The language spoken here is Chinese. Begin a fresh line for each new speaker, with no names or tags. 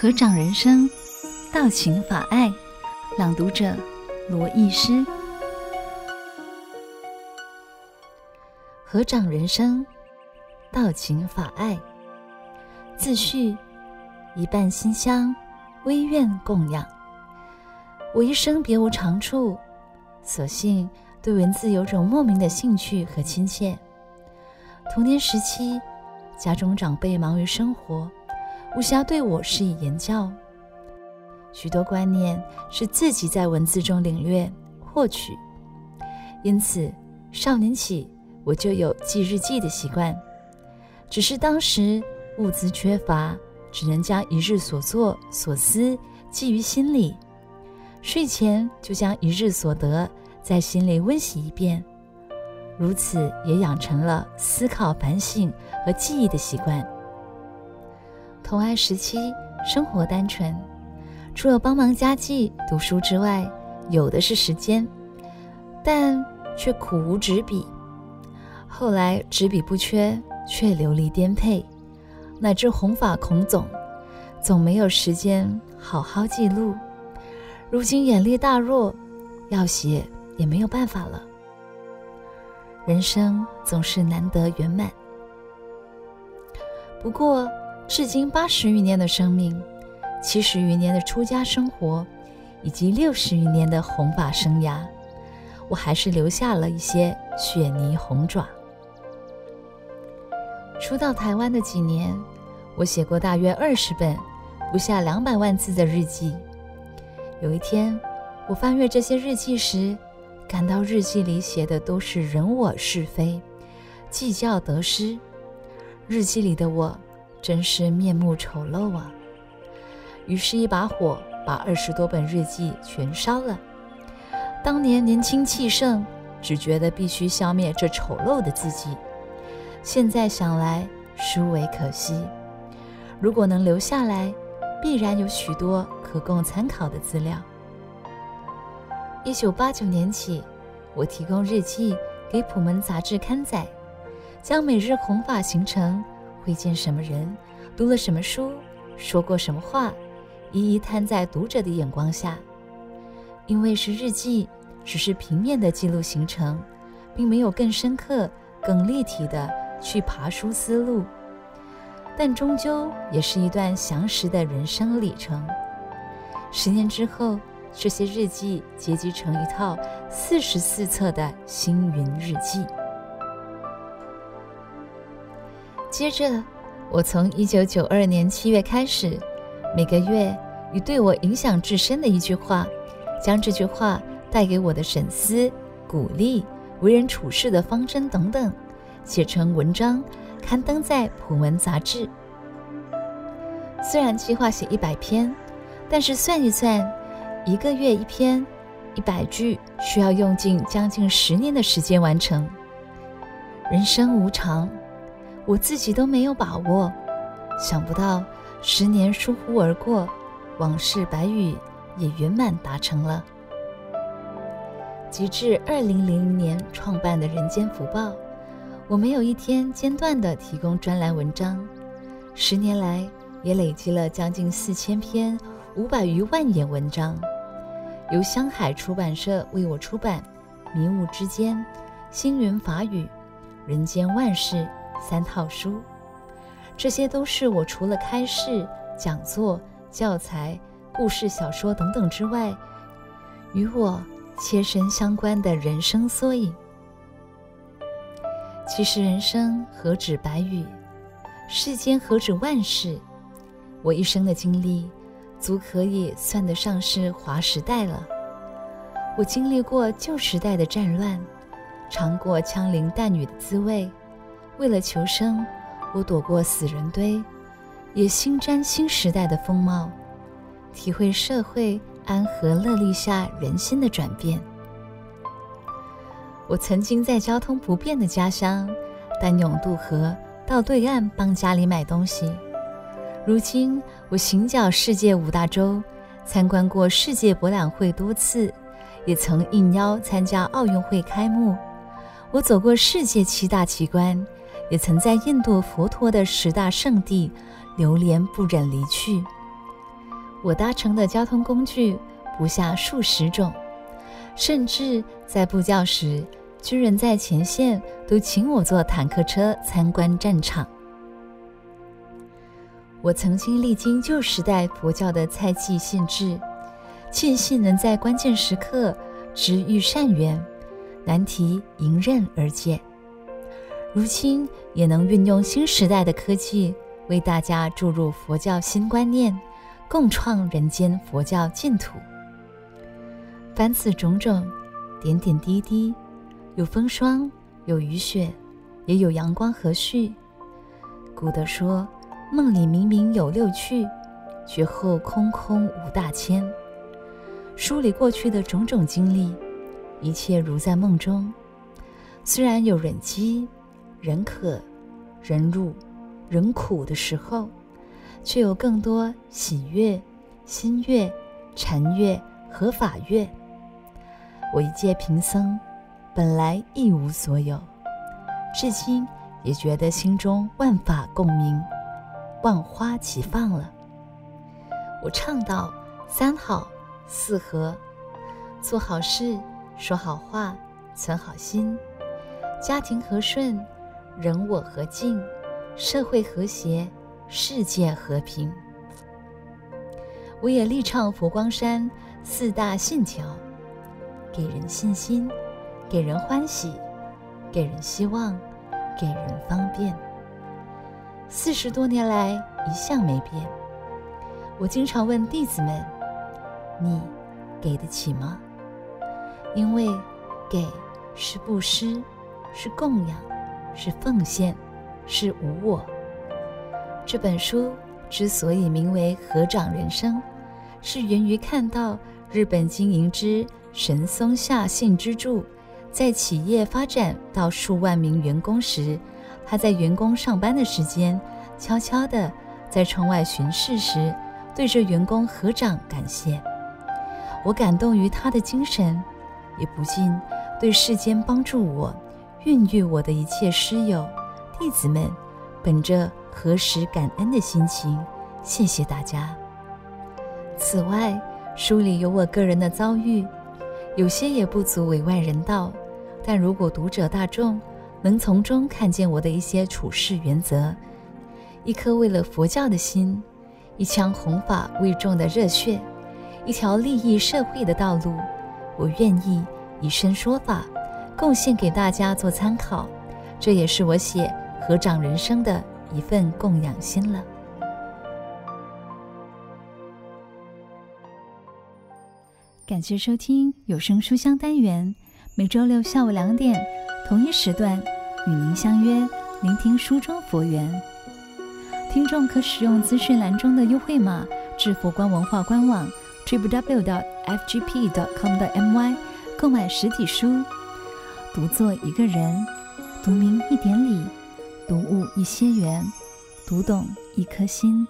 合掌人生，道情法爱。朗读者：罗艺诗。合掌人生，道情法爱。自序：一半馨香，微愿供养。我一生别无长处，所幸对文字有种莫名的兴趣和亲切。童年时期，家中长辈忙于生活。无暇对我施以言教，许多观念是自己在文字中领略获取，因此少年起我就有记日记的习惯。只是当时物资缺乏，只能将一日所作所思记于心里，睡前就将一日所得在心里温习一遍，如此也养成了思考反省和记忆的习惯。童爱时期，生活单纯，除了帮忙家计、读书之外，有的是时间，但却苦无纸笔。后来纸笔不缺，却流离颠沛，乃至弘法孔总，总没有时间好好记录。如今眼力大弱，要写也没有办法了。人生总是难得圆满，不过。至今八十余年的生命，七十余年的出家生活，以及六十余年的弘法生涯，我还是留下了一些雪泥红爪。初到台湾的几年，我写过大约二十本，不下两百万字的日记。有一天，我翻阅这些日记时，感到日记里写的都是人我是非，计较得失。日记里的我。真是面目丑陋啊！于是，一把火把二十多本日记全烧了。当年年轻气盛，只觉得必须消灭这丑陋的自己。现在想来，殊为可惜。如果能留下来，必然有许多可供参考的资料。一九八九年起，我提供日记给普门杂志刊载，将每日弘法行程。会见什么人，读了什么书，说过什么话，一一摊在读者的眼光下。因为是日记，只是平面的记录行程，并没有更深刻、更立体的去爬梳思路。但终究也是一段详实的人生里程。十年之后，这些日记结集成一套四十四册的星云日记。接着，我从一九九二年七月开始，每个月以对我影响至深的一句话，将这句话带给我的省思、鼓励、为人处事的方针等等，写成文章，刊登在普门杂志。虽然计划写一百篇，但是算一算，一个月一篇，一百句，需要用尽将近十年的时间完成。人生无常。我自己都没有把握，想不到十年疏忽而过，往事白语也圆满达成了。截至二零零零年创办的《人间福报》，我没有一天间断地提供专栏文章，十年来也累积了将近四千篇五百余万言文章，由香海出版社为我出版《迷雾之间》《星云法语》《人间万事》。三套书，这些都是我除了开示、讲座、教材、故事小说等等之外，与我切身相关的人生缩影。其实人生何止百语，世间何止万事，我一生的经历，足可以算得上是划时代了。我经历过旧时代的战乱，尝过枪林弹雨的滋味。为了求生，我躲过死人堆，也心沾新时代的风貌，体会社会安和乐利下人心的转变。我曾经在交通不便的家乡，单勇渡河到对岸帮家里买东西。如今我行脚世界五大洲，参观过世界博览会多次，也曾应邀参加奥运会开幕。我走过世界七大奇观。也曾在印度佛陀的十大圣地流连不忍离去，我搭乘的交通工具不下数十种，甚至在布教时，军人在前线都请我坐坦克车参观战场。我曾经历经旧时代佛教的猜忌限制，庆幸能在关键时刻知遇善缘，难题迎刃而解。如今也能运用新时代的科技，为大家注入佛教新观念，共创人间佛教净土。凡此种种，点点滴滴，有风霜，有雨雪，也有阳光和煦。古德说。梦里明明有六趣，觉后空空无大千。梳理过去的种种经历，一切如在梦中。虽然有人饥、人渴、人辱、人苦的时候，却有更多喜悦、心悦、禅悦和法悦。我一介贫僧，本来一无所有，至今也觉得心中万法共鸣。万花齐放了。我倡导三好四和：做好事、说好话、存好心；家庭和顺，人我和敬；社会和谐，世界和平。我也力倡佛光山四大信条：给人信心，给人欢喜，给人希望，给人方便。四十多年来一向没变。我经常问弟子们：“你给得起吗？”因为给是布施，是供养，是奉献，是无我。这本书之所以名为《合掌人生》，是源于看到日本经营之神松下幸之助，在企业发展到数万名员工时。他在员工上班的时间，悄悄地在窗外巡视时，对着员工合掌感谢。我感动于他的精神，也不禁对世间帮助我、孕育我的一切师友、弟子们，本着何时感恩的心情，谢谢大家。此外，书里有我个人的遭遇，有些也不足为外人道，但如果读者大众，能从中看见我的一些处事原则，一颗为了佛教的心，一腔弘法为众的热血，一条利益社会的道路，我愿意以身说法，贡献给大家做参考。这也是我写《合掌人生》的一份供养心了。感谢收听有声书香单元，每周六下午两点。同一时段与您相约，聆听书中佛缘。听众可使用资讯栏中的优惠码至佛光文化官网 www.fgp.com.my 购买实体书。独坐一个人，读明一点理，读悟一些缘，读懂一颗心。